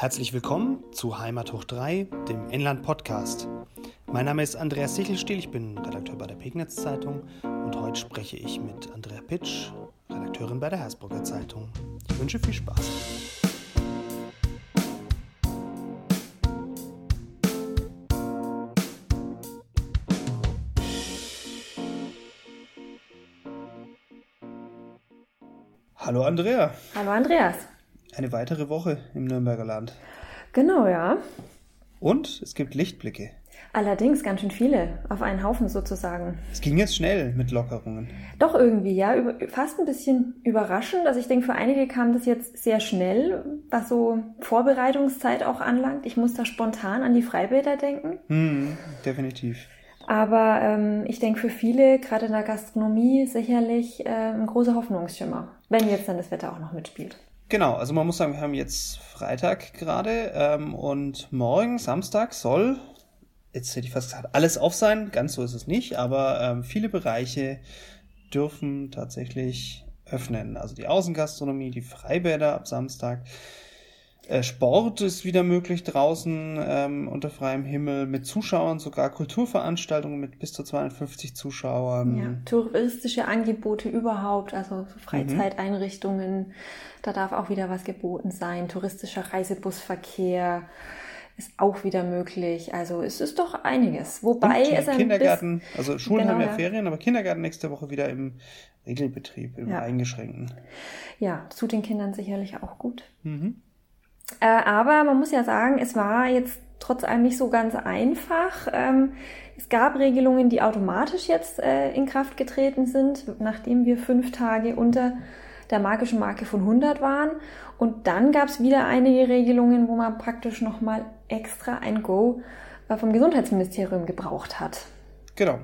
Herzlich willkommen zu Heimat hoch 3, dem Inland Podcast. Mein Name ist Andreas Sichelstiel, ich bin Redakteur bei der Pegnitz Zeitung und heute spreche ich mit Andrea Pitsch, Redakteurin bei der Hersbrucker Zeitung. Ich wünsche viel Spaß. Hallo Andrea. Hallo Andreas. Eine weitere Woche im Nürnberger Land. Genau, ja. Und es gibt Lichtblicke. Allerdings ganz schön viele, auf einen Haufen sozusagen. Es ging jetzt schnell mit Lockerungen. Doch irgendwie, ja, fast ein bisschen überraschend. Also ich denke, für einige kam das jetzt sehr schnell, was so Vorbereitungszeit auch anlangt. Ich muss da spontan an die Freibäder denken. Hm, definitiv. Aber ähm, ich denke, für viele, gerade in der Gastronomie, sicherlich äh, ein großer Hoffnungsschimmer, wenn jetzt dann das Wetter auch noch mitspielt. Genau, also man muss sagen, wir haben jetzt Freitag gerade ähm, und morgen, Samstag, soll, jetzt hätte ich fast gesagt, alles auf sein. Ganz so ist es nicht, aber ähm, viele Bereiche dürfen tatsächlich öffnen. Also die Außengastronomie, die Freibäder ab Samstag. Äh, Sport ist wieder möglich draußen ähm, unter freiem Himmel mit Zuschauern, sogar Kulturveranstaltungen mit bis zu 250 Zuschauern. Ja, touristische Angebote überhaupt, also Freizeiteinrichtungen, mhm. da darf auch wieder was geboten sein. Touristischer Reisebusverkehr ist auch wieder möglich. Also es ist doch einiges. Wobei Und es ein Kindergarten, also Schulen genau, haben ja Ferien, aber Kindergarten nächste Woche wieder im Regelbetrieb, im ja. eingeschränkten. Ja, tut den Kindern sicherlich auch gut. Mhm. Äh, aber man muss ja sagen, es war jetzt trotz allem nicht so ganz einfach. Ähm, es gab Regelungen, die automatisch jetzt äh, in Kraft getreten sind, nachdem wir fünf Tage unter der magischen Marke von 100 waren. Und dann gab es wieder einige Regelungen, wo man praktisch nochmal extra ein Go äh, vom Gesundheitsministerium gebraucht hat. Genau.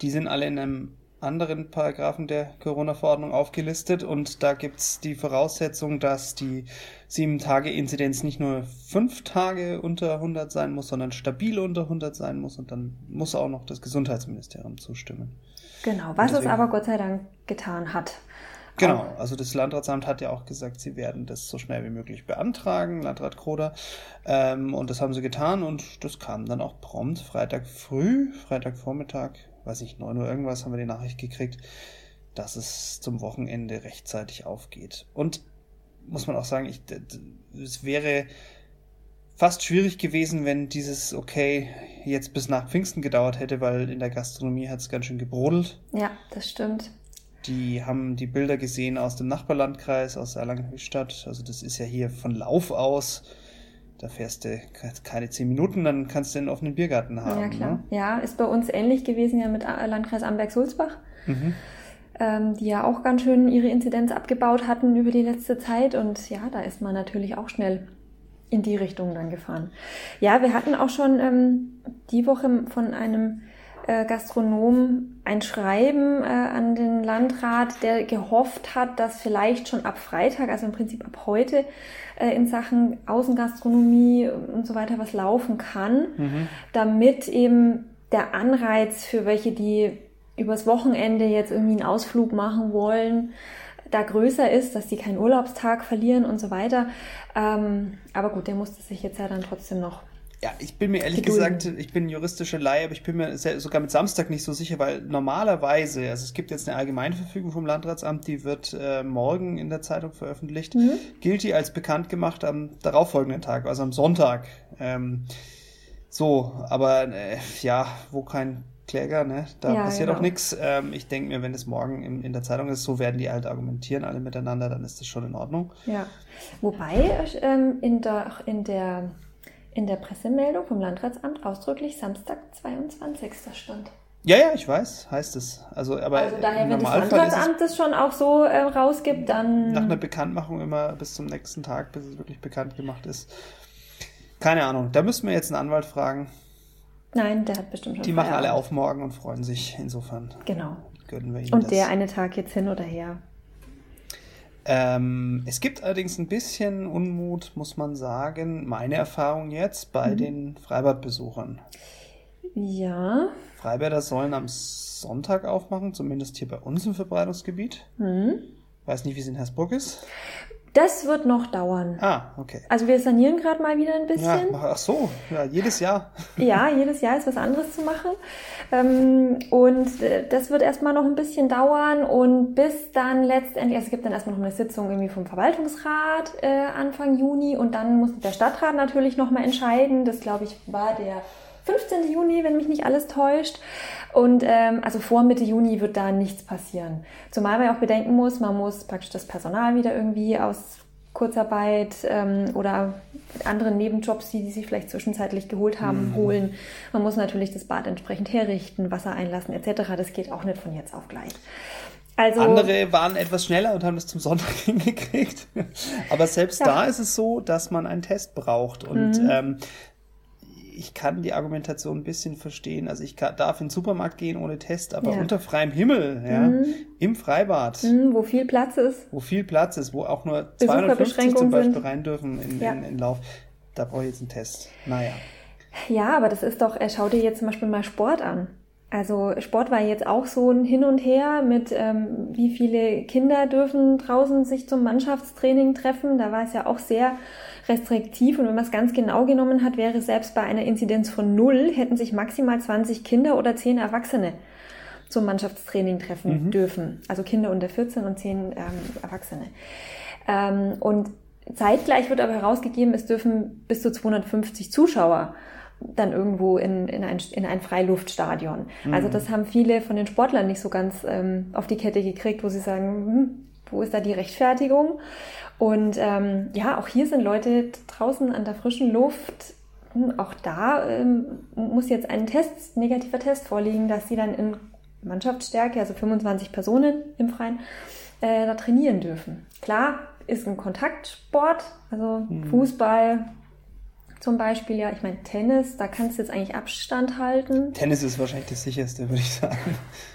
Die sind alle in einem anderen Paragraphen der Corona-Verordnung aufgelistet und da gibt's die Voraussetzung, dass die 7-Tage-Inzidenz nicht nur 5 Tage unter 100 sein muss, sondern stabil unter 100 sein muss und dann muss auch noch das Gesundheitsministerium zustimmen. Genau, was deswegen, es aber Gott sei Dank getan hat. Genau, also das Landratsamt hat ja auch gesagt, sie werden das so schnell wie möglich beantragen, Landrat Kroder. Ähm, und das haben sie getan und das kam dann auch prompt, Freitag früh, Freitagvormittag weiß ich, 9 Uhr irgendwas haben wir die Nachricht gekriegt, dass es zum Wochenende rechtzeitig aufgeht. Und muss man auch sagen, ich, es wäre fast schwierig gewesen, wenn dieses Okay jetzt bis nach Pfingsten gedauert hätte, weil in der Gastronomie hat es ganz schön gebrodelt. Ja, das stimmt. Die haben die Bilder gesehen aus dem Nachbarlandkreis, aus Erlangen-Höchstadt. Also das ist ja hier von Lauf aus da fährst du keine zehn Minuten, dann kannst du einen offenen Biergarten haben. Ja, klar. Ne? Ja, ist bei uns ähnlich gewesen ja mit Landkreis Amberg-Sulzbach, mhm. ähm, die ja auch ganz schön ihre Inzidenz abgebaut hatten über die letzte Zeit. Und ja, da ist man natürlich auch schnell in die Richtung dann gefahren. Ja, wir hatten auch schon ähm, die Woche von einem äh, Gastronom ein Schreiben äh, an den Landrat, der gehofft hat, dass vielleicht schon ab Freitag, also im Prinzip ab heute, äh, in Sachen Außengastronomie und so weiter was laufen kann, mhm. damit eben der Anreiz für welche, die übers Wochenende jetzt irgendwie einen Ausflug machen wollen, da größer ist, dass die keinen Urlaubstag verlieren und so weiter. Ähm, aber gut, der musste sich jetzt ja dann trotzdem noch ja, ich bin mir ehrlich Gedulden. gesagt, ich bin juristische Laie, aber ich bin mir sogar mit Samstag nicht so sicher, weil normalerweise, also es gibt jetzt eine Allgemeinverfügung vom Landratsamt, die wird äh, morgen in der Zeitung veröffentlicht, mhm. gilt die als bekannt gemacht am darauffolgenden Tag, also am Sonntag. Ähm, so, aber äh, ja, wo kein Kläger, ne? Da ja, passiert genau. auch nichts. Ähm, ich denke mir, wenn es morgen in, in, der Zeitung ist, so werden die halt argumentieren, alle miteinander, dann ist das schon in Ordnung. Ja. Wobei ähm, in der, in der in der Pressemeldung vom Landratsamt ausdrücklich Samstag 22. stand. Ja, ja, ich weiß, heißt es. Also, aber also daher, wenn das Landratsamt das schon auch so äh, rausgibt, dann. Nach einer Bekanntmachung immer bis zum nächsten Tag, bis es wirklich bekannt gemacht ist. Keine Ahnung. Da müssten wir jetzt einen Anwalt fragen. Nein, der hat bestimmt schon. Die machen alle auf morgen und freuen sich. Insofern. Genau. Gönnen wir ihnen und das. der eine Tag jetzt hin oder her. Ähm, es gibt allerdings ein bisschen Unmut, muss man sagen, meine Erfahrung jetzt bei mhm. den Freibadbesuchern. Ja. Freibäder sollen am Sonntag aufmachen, zumindest hier bei uns im Verbreitungsgebiet. Mhm. Weiß nicht, wie es in Hersbruck ist. Das wird noch dauern. Ah, okay. Also wir sanieren gerade mal wieder ein bisschen. Ja, ach so, ja, jedes Jahr. Ja, jedes Jahr ist was anderes zu machen. Ähm, und äh, das wird erstmal noch ein bisschen dauern und bis dann letztendlich, also es gibt dann erstmal noch eine Sitzung irgendwie vom Verwaltungsrat äh, Anfang Juni und dann muss der Stadtrat natürlich nochmal entscheiden. Das glaube ich war der 15. Juni, wenn mich nicht alles täuscht. Und ähm, also vor Mitte Juni wird da nichts passieren. Zumal man ja auch bedenken muss, man muss praktisch das Personal wieder irgendwie aus Kurzarbeit ähm, oder anderen Nebenjobs, die, die sich vielleicht zwischenzeitlich geholt haben, mhm. holen. Man muss natürlich das Bad entsprechend herrichten, Wasser einlassen etc. Das geht auch nicht von jetzt auf gleich. Also, Andere waren etwas schneller und haben das zum Sonntag hingekriegt. Aber selbst ja. da ist es so, dass man einen Test braucht. Und mhm. ähm, ich kann die Argumentation ein bisschen verstehen. Also ich kann, darf in den Supermarkt gehen ohne Test, aber ja. unter freiem Himmel, ja, mhm. im Freibad. Mhm, wo viel Platz ist. Wo viel Platz ist, wo auch nur 250 zum Beispiel sind. rein dürfen in, ja. in, in Lauf. Da brauche ich jetzt einen Test. Naja. Ja, aber das ist doch, schau dir jetzt zum Beispiel mal Sport an. Also Sport war jetzt auch so ein Hin und Her mit, ähm, wie viele Kinder dürfen draußen sich zum Mannschaftstraining treffen. Da war es ja auch sehr restriktiv und wenn man es ganz genau genommen hat, wäre selbst bei einer Inzidenz von null hätten sich maximal 20 Kinder oder 10 Erwachsene zum Mannschaftstraining treffen mhm. dürfen. Also Kinder unter 14 und 10 ähm, Erwachsene. Ähm, und zeitgleich wird aber herausgegeben, es dürfen bis zu 250 Zuschauer dann irgendwo in, in, ein, in ein Freiluftstadion. Mhm. Also das haben viele von den Sportlern nicht so ganz ähm, auf die Kette gekriegt, wo sie sagen, hm, wo ist da die Rechtfertigung? Und ähm, ja, auch hier sind Leute draußen an der frischen Luft. Hm, auch da ähm, muss jetzt ein Test, negativer Test vorliegen, dass sie dann in Mannschaftsstärke, also 25 Personen im Freien, äh, da trainieren dürfen. Klar, ist ein Kontaktsport, also mhm. Fußball, zum Beispiel, ja, ich meine, Tennis, da kannst du jetzt eigentlich Abstand halten. Tennis ist wahrscheinlich das sicherste, würde ich sagen.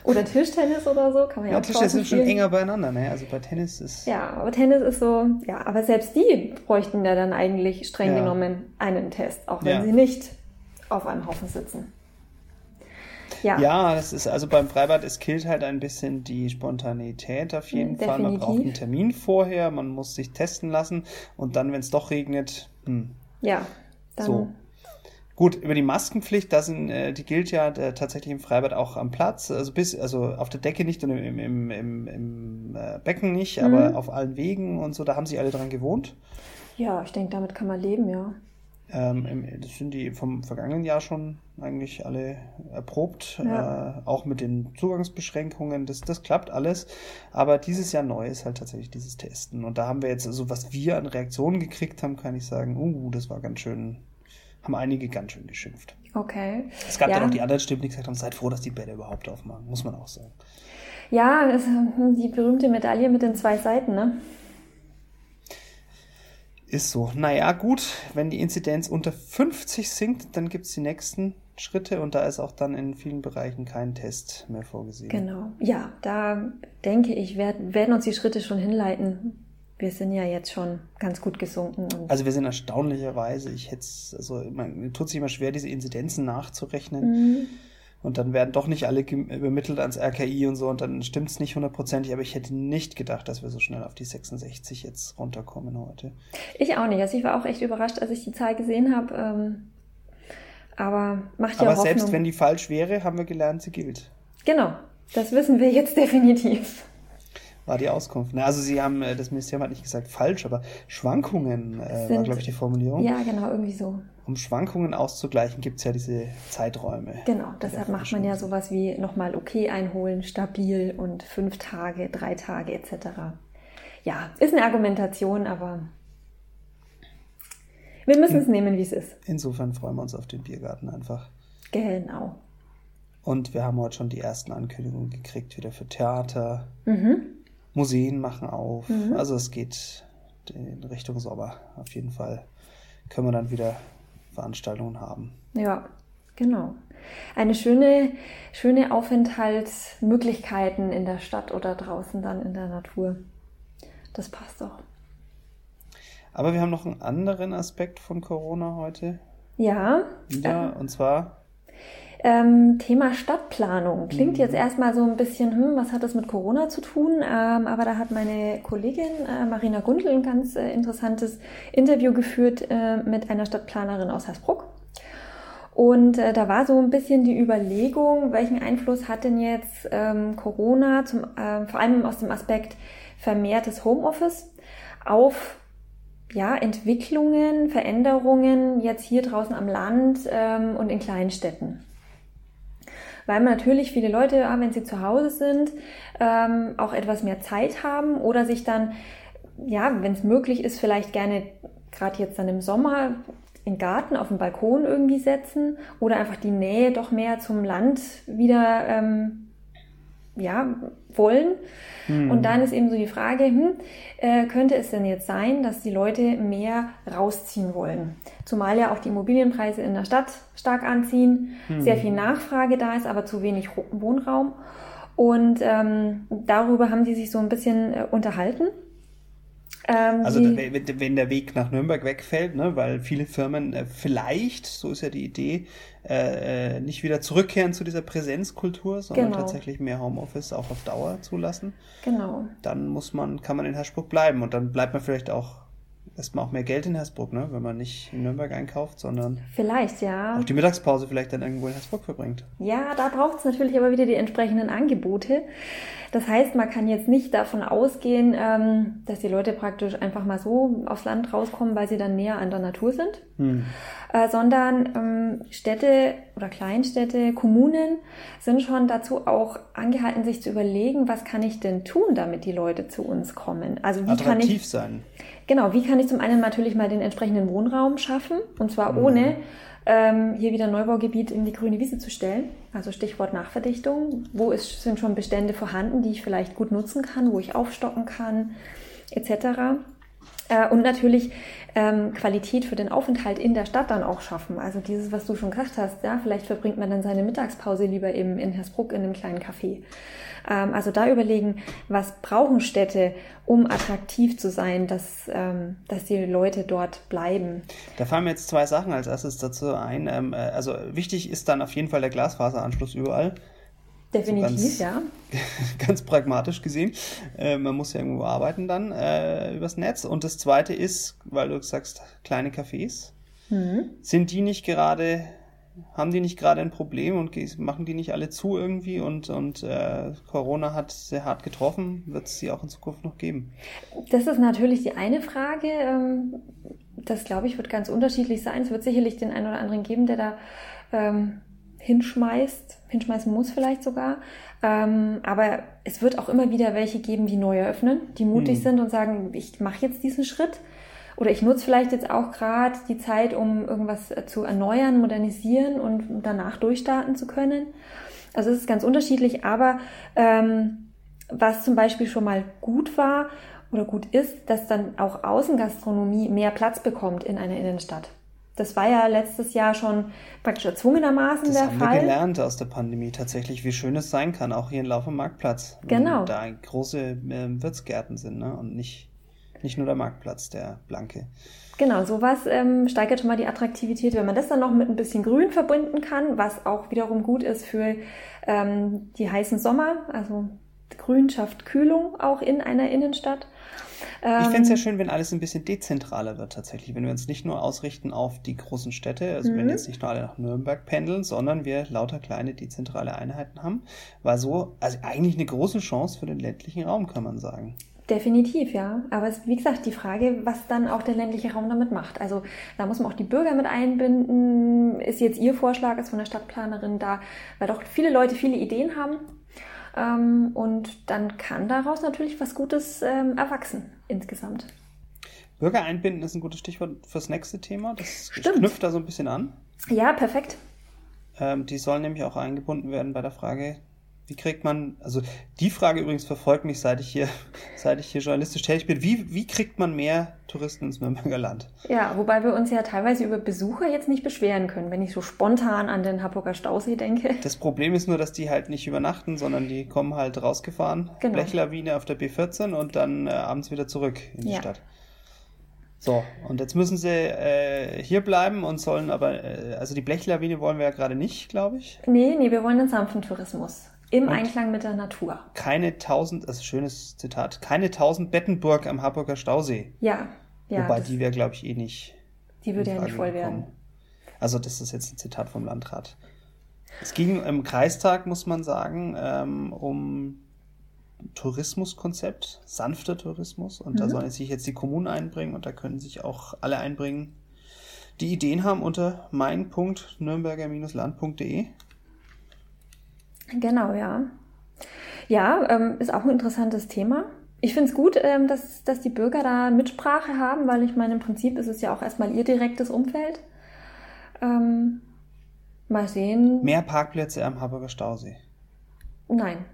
Oder Tischtennis oder so, kann man ja, ja auch Tischtennis ist schon enger beieinander, ne? Also bei Tennis ist. Ja, aber Tennis ist so, ja, aber selbst die bräuchten ja dann eigentlich streng ja. genommen einen Test, auch wenn ja. sie nicht auf einem Haufen sitzen. Ja. ja, das ist also beim Freibad, es killt halt ein bisschen die Spontanität auf jeden Definitiv. Fall. Man braucht einen Termin vorher, man muss sich testen lassen und dann, wenn es doch regnet, hm. Ja, dann so. Gut, über die Maskenpflicht, da sind, äh, die gilt ja äh, tatsächlich im Freibad auch am Platz, also bis, also auf der Decke nicht und im, im, im, im äh, Becken nicht, mhm. aber auf allen Wegen und so, da haben sie alle dran gewohnt. Ja, ich denke, damit kann man leben, ja. Ähm, das sind die vom vergangenen Jahr schon eigentlich alle erprobt, ja. äh, auch mit den Zugangsbeschränkungen, das, das klappt alles. Aber dieses Jahr neu ist halt tatsächlich dieses Testen. Und da haben wir jetzt, also was wir an Reaktionen gekriegt haben, kann ich sagen, uh, das war ganz schön haben einige ganz schön geschimpft. Okay. Es gab ja. dann auch die anderen Stimmen, die gesagt haben, seid froh, dass die Bälle überhaupt aufmachen, muss man auch sagen. Ja, die berühmte Medaille mit den zwei Seiten, ne? Ist so. Naja, gut, wenn die Inzidenz unter 50 sinkt, dann gibt es die nächsten Schritte und da ist auch dann in vielen Bereichen kein Test mehr vorgesehen. Genau. Ja, da denke ich, werden, werden uns die Schritte schon hinleiten, wir sind ja jetzt schon ganz gut gesunken. also wir sind erstaunlicherweise, ich hätte also man tut sich immer schwer, diese Inzidenzen nachzurechnen. Mhm. Und dann werden doch nicht alle übermittelt ans RKI und so und dann stimmt es nicht hundertprozentig, aber ich hätte nicht gedacht, dass wir so schnell auf die 66 jetzt runterkommen heute. Ich auch nicht. Also ich war auch echt überrascht, als ich die Zahl gesehen habe. Ähm, aber macht ja Aber Hoffnung. selbst wenn die falsch wäre, haben wir gelernt, sie gilt. Genau, das wissen wir jetzt definitiv war die Auskunft. Ne? Also sie haben, äh, das Ministerium hat nicht gesagt falsch, aber Schwankungen äh, Sind, war, glaube ich, die Formulierung. Ja, genau, irgendwie so. Um Schwankungen auszugleichen, gibt es ja diese Zeiträume. Genau, deshalb macht man ja sowas wie nochmal okay einholen, stabil und fünf Tage, drei Tage etc. Ja, ist eine Argumentation, aber wir müssen es nehmen, wie es ist. Insofern freuen wir uns auf den Biergarten einfach. Genau. Und wir haben heute schon die ersten Ankündigungen gekriegt, wieder für Theater. Mhm. Museen machen auf. Mhm. Also es geht in Richtung Sommer auf jeden Fall. Können wir dann wieder Veranstaltungen haben. Ja, genau. Eine schöne, schöne Aufenthaltsmöglichkeiten in der Stadt oder draußen dann in der Natur. Das passt doch. Aber wir haben noch einen anderen Aspekt von Corona heute. Ja. Wieder, äh, und zwar Ähm, Thema Stadtplanung. Klingt mhm. jetzt erstmal so ein bisschen, hm, was hat das mit Corona zu tun? Ähm, aber da hat meine Kollegin äh, Marina Gundel ein ganz äh, interessantes Interview geführt äh, mit einer Stadtplanerin aus Hersbruck. Und äh, da war so ein bisschen die Überlegung, welchen Einfluss hat denn jetzt ähm, Corona, zum, äh, vor allem aus dem Aspekt vermehrtes Homeoffice, auf ja, Entwicklungen, Veränderungen jetzt hier draußen am Land ähm, und in kleinen Städten. Weil natürlich viele Leute, ja, wenn sie zu Hause sind, ähm, auch etwas mehr Zeit haben oder sich dann, ja, wenn es möglich ist, vielleicht gerne gerade jetzt dann im Sommer in Garten, auf den Balkon irgendwie setzen oder einfach die Nähe doch mehr zum Land wieder ähm, ja, wollen. Hm. Und dann ist eben so die Frage, hm, äh, könnte es denn jetzt sein, dass die Leute mehr rausziehen wollen? Zumal ja auch die Immobilienpreise in der Stadt stark anziehen, hm. sehr viel Nachfrage da ist, aber zu wenig Wohnraum. Und ähm, darüber haben die sich so ein bisschen äh, unterhalten. Ähm, also wenn der Weg nach Nürnberg wegfällt, ne, weil viele Firmen äh, vielleicht, so ist ja die Idee, äh, äh, nicht wieder zurückkehren zu dieser Präsenzkultur, sondern genau. tatsächlich mehr Homeoffice auch auf Dauer zulassen. Genau. Dann muss man, kann man in Herrspruch bleiben und dann bleibt man vielleicht auch erstmal auch mehr Geld in Hersbruck, ne? wenn man nicht in Nürnberg einkauft, sondern vielleicht, ja. auch die Mittagspause vielleicht dann irgendwo in Hersbruck verbringt. Ja, da braucht es natürlich aber wieder die entsprechenden Angebote. Das heißt, man kann jetzt nicht davon ausgehen, ähm, dass die Leute praktisch einfach mal so aufs Land rauskommen, weil sie dann näher an der Natur sind, hm. Äh, sondern ähm, Städte oder Kleinstädte, Kommunen sind schon dazu auch angehalten, sich zu überlegen, was kann ich denn tun, damit die Leute zu uns kommen. Also wie Attraktiv kann ich sein. Genau, wie kann ich zum einen natürlich mal den entsprechenden Wohnraum schaffen und zwar mhm. ohne ähm, hier wieder Neubaugebiet in die grüne Wiese zu stellen. Also Stichwort Nachverdichtung. Wo ist, sind schon Bestände vorhanden, die ich vielleicht gut nutzen kann, wo ich aufstocken kann, etc. Äh, und natürlich ähm, Qualität für den Aufenthalt in der Stadt dann auch schaffen. Also dieses, was du schon gesagt hast, ja, vielleicht verbringt man dann seine Mittagspause lieber eben in Hersbruck in einem kleinen Café. Ähm, also da überlegen, was brauchen Städte, um attraktiv zu sein, dass, ähm, dass die Leute dort bleiben. Da fallen mir jetzt zwei Sachen als erstes dazu ein. Ähm, äh, also wichtig ist dann auf jeden Fall der Glasfaseranschluss überall. Definitiv, ganz, ja. Ganz pragmatisch gesehen. Äh, man muss ja irgendwo arbeiten dann äh, übers Netz. Und das zweite ist, weil du sagst, kleine Cafés. Mhm. Sind die nicht gerade haben die nicht gerade ein Problem und machen die nicht alle zu irgendwie und, und äh, Corona hat sehr hart getroffen? Wird es sie auch in Zukunft noch geben? Das ist natürlich die eine Frage. Ähm, das, glaube ich, wird ganz unterschiedlich sein. Es wird sicherlich den einen oder anderen geben, der da ähm, hinschmeißt, hinschmeißen muss vielleicht sogar. Ähm, aber es wird auch immer wieder welche geben, die neu eröffnen, die mutig hm. sind und sagen, ich mache jetzt diesen Schritt. Oder ich nutze vielleicht jetzt auch gerade die Zeit, um irgendwas äh, zu erneuern, modernisieren und danach durchstarten zu können. Also es ist ganz unterschiedlich, aber ähm, was zum Beispiel schon mal gut war oder gut ist, dass dann auch Außengastronomie mehr Platz bekommt in einer Innenstadt. Das war ja letztes Jahr schon praktisch erzwungenermaßen das der haben Fall. Wir gelernt aus der Pandemie tatsächlich, wie schön es sein kann, auch hier in Lauf- und Marktplatz. Genau. Da große äh, Wirtsgärten sind ne? und nicht nicht nur der Marktplatz, der blanke. Genau, sowas ähm, steigert schon mal die Attraktivität. Wenn man das dann noch mit ein bisschen Grün verbinden kann, was auch wiederum gut ist für ähm, die heißen Sommer, also Grün schafft Kühlung auch in einer Innenstadt. Ähm, ich fände es ja schön, wenn alles ein bisschen dezentraler wird tatsächlich, wenn wir uns nicht nur ausrichten auf die großen Städte, also wenn mhm. jetzt nicht nur alle nach Nürnberg pendeln, sondern wir lauter kleine dezentrale Einheiten haben, war so, also eigentlich eine große Chance für den ländlichen Raum, kann man sagen. Definitiv, ja. Aber es ist, wie gesagt, die Frage, was dann auch der ländliche Raum damit macht. Also da muss man auch die Bürger mit einbinden. Ist jetzt Ihr Vorschlag als von der Stadtplanerin da, weil doch viele Leute viele Ideen haben. Ähm, und dann kann daraus natürlich was Gutes ähm, erwachsen insgesamt. Bürger einbinden ist ein gutes Stichwort fürs nächste Thema. Das Stimmt. knüpft da so ein bisschen an. Ja, perfekt. Ähm, die sollen nämlich auch eingebunden werden bei der Frage wie kriegt man, also die Frage übrigens verfolgt mich, seit ich hier, seit ich hier journalistisch tätig bin. Wie, wie kriegt man mehr Touristen ins Nürnberger Land? Ja, wobei wir uns ja teilweise über Besucher jetzt nicht beschweren können, wenn ich so spontan an den Hamburger Stausee denke. Das Problem ist nur, dass die halt nicht übernachten, sondern die kommen halt rausgefahren, genau. Blechlawine auf der B14 und dann äh, abends wieder zurück in die ja. Stadt. So, und jetzt müssen sie äh, hier bleiben und sollen aber, äh, also die Blechlawine wollen wir ja gerade nicht, glaube ich. Nee, nee, wir wollen den sanften Tourismus. Im Einklang mit der Natur. Keine tausend, also schönes Zitat, keine tausend Bettenburg am Harburger Stausee. Ja, ja. Wobei die wäre, glaube ich, eh nicht. Die würde ja nicht voll werden. Also, das ist jetzt ein Zitat vom Landrat. Es ging im Kreistag, muss man sagen, ähm, um Tourismuskonzept, sanfter Tourismus. Und mhm. da sollen sich jetzt die Kommunen einbringen und da können sich auch alle einbringen, die Ideen haben unter mein.nürnberger-land.de. Genau, ja. Ja, ähm, ist auch ein interessantes Thema. Ich finde es gut, ähm, dass, dass die Bürger da Mitsprache haben, weil ich meine, im Prinzip ist es ja auch erstmal ihr direktes Umfeld. Ähm, mal sehen. Mehr Parkplätze am Harburger Stausee. Nein.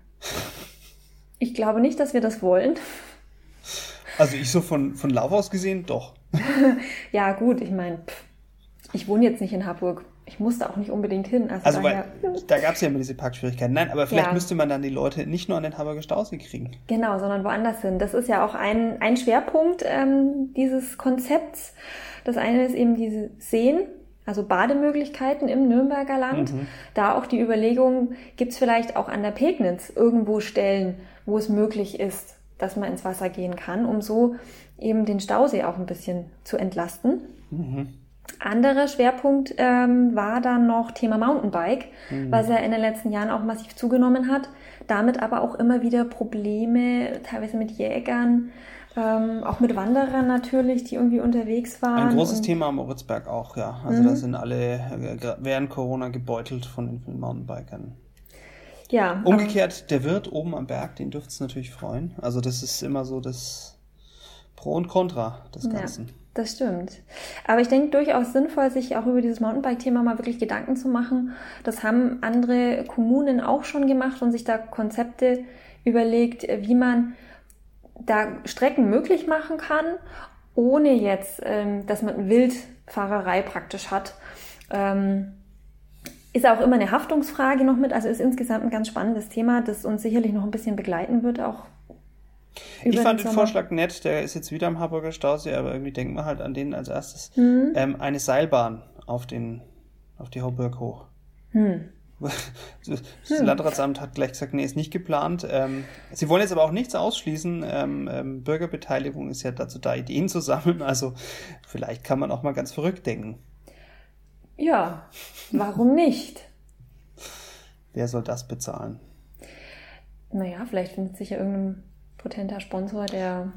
Ich glaube nicht, dass wir das wollen. Also ich so von, von Lauf aus gesehen, doch. ja, gut, ich meine, ich wohne jetzt nicht in Harburg. Ich musste auch nicht unbedingt hin. Also, also daher, weil, da gab es ja immer diese Parkschwierigkeiten. Nein, aber vielleicht ja. müsste man dann die Leute nicht nur an den Harburger Stausee kriegen. Genau, sondern woanders hin. Das ist ja auch ein, ein Schwerpunkt ähm, dieses Konzepts. Das eine ist eben diese Seen, also Bademöglichkeiten im Nürnberger Land. Mhm. Da auch die Überlegung, gibt es vielleicht auch an der Pegnitz irgendwo Stellen, wo es möglich ist, dass man ins Wasser gehen kann, um so eben den Stausee auch ein bisschen zu entlasten. Mhm. Anderer Schwerpunkt ähm, war dann noch Thema Mountainbike, mhm. was ja in den letzten Jahren auch massiv zugenommen hat. Damit aber auch immer wieder Probleme, teilweise mit Jägern, ähm, auch mit Wanderern natürlich, die irgendwie unterwegs waren. Ein großes Thema am Moritzberg auch, ja. Also mhm. da sind alle äh, während Corona gebeutelt von den Mountainbikern. Ja. Umgekehrt, der Wirt oben am Berg, den dürfte es natürlich freuen. Also das ist immer so das Pro und Contra des Ganzen. Ja, das stimmt. Aber ich denke durchaus sinnvoll, sich auch über dieses Mountainbike-Thema mal wirklich Gedanken zu machen. Das haben andere Kommunen auch schon gemacht und sich da Konzepte überlegt, wie man da Strecken möglich machen kann, ohne jetzt, ähm, dass man Wildfahrerei praktisch hat. Ähm, ist auch immer eine Haftungsfrage noch mit, also ist insgesamt ein ganz spannendes Thema, das uns sicherlich noch ein bisschen begleiten wird, auch. Ich fand den, den Vorschlag nett, der ist jetzt wieder am Harburger Stausee, aber irgendwie denken wir halt an den als erstes. Mhm. Ähm, eine Seilbahn auf, den, auf die Hauburg hoch. Mhm. Das hm. Landratsamt hat gleich gesagt, nee, ist nicht geplant. Ähm, sie wollen jetzt aber auch nichts ausschließen. Ähm, ähm, Bürgerbeteiligung ist ja dazu da, Ideen zu sammeln. Also vielleicht kann man auch mal ganz verrückt denken. Ja, warum nicht? Wer soll das bezahlen? Naja, vielleicht findet sich ja irgendein potenter Sponsor, der.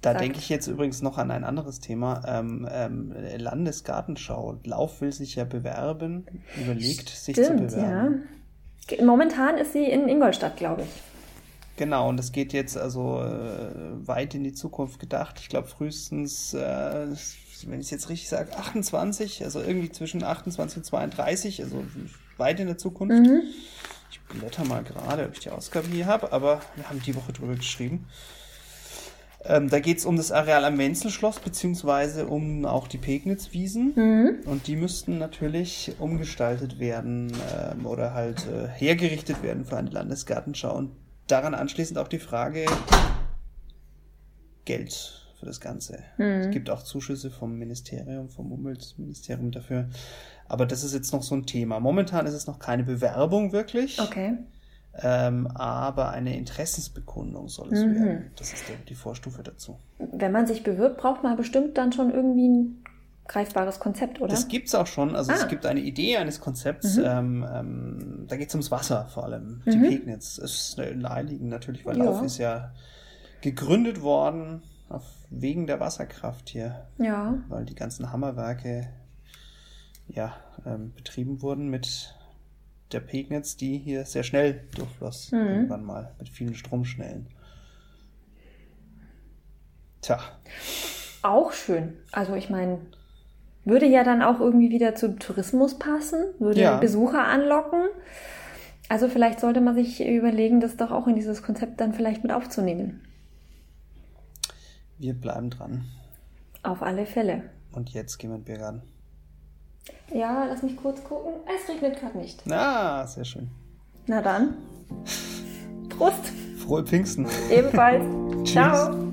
Da denke ich jetzt übrigens noch an ein anderes Thema. Ähm, ähm, Landesgartenschau. Lauf will sich ja bewerben, überlegt Stimmt, sich zu bewerben. Ja. Momentan ist sie in Ingolstadt, glaube ich. Genau, und das geht jetzt also äh, weit in die Zukunft gedacht. Ich glaube frühestens äh, wenn ich es jetzt richtig sage, 28, also irgendwie zwischen 28 und 32, also weit in der Zukunft. Mhm. Ich blätter mal gerade, ob ich die Ausgabe hier habe, aber wir haben die Woche drüber geschrieben. Ähm, da geht es um das Areal am Wenzelschloss, beziehungsweise um auch die Pegnitzwiesen. Mhm. Und die müssten natürlich umgestaltet werden ähm, oder halt äh, hergerichtet werden für eine Landesgartenschau. Und daran anschließend auch die Frage Geld für das Ganze. Mhm. Es gibt auch Zuschüsse vom Ministerium, vom Umweltministerium dafür. Aber das ist jetzt noch so ein Thema. Momentan ist es noch keine Bewerbung wirklich. Okay. Ähm, aber eine Interessensbekundung soll es mhm. werden. Das ist die Vorstufe dazu. Wenn man sich bewirbt, braucht man bestimmt dann schon irgendwie ein greifbares Konzept, oder? Das gibt es auch schon. Also ah. es gibt eine Idee eines Konzepts. Mhm. Ähm, ähm, da geht es ums Wasser vor allem. Die mhm. Pegnitz ist naheliegend natürlich, weil ja. Lauf ist ja gegründet worden auf, wegen der Wasserkraft hier. Ja. Weil die ganzen Hammerwerke ja, ähm, betrieben wurden mit der Pegnitz, die hier sehr schnell durchfloss. Mhm. Irgendwann mal mit vielen Stromschnellen. Tja. Auch schön. Also ich meine, würde ja dann auch irgendwie wieder zum Tourismus passen, würde ja. Besucher anlocken. Also vielleicht sollte man sich überlegen, das doch auch in dieses Konzept dann vielleicht mit aufzunehmen. Wir bleiben dran. Auf alle Fälle. Und jetzt gehen wir in den Biergarten. Ja, lass mich kurz gucken. Es regnet gerade nicht. Ah, sehr schön. Na dann. Prost. Frohe Pfingsten. Ebenfalls. Ciao.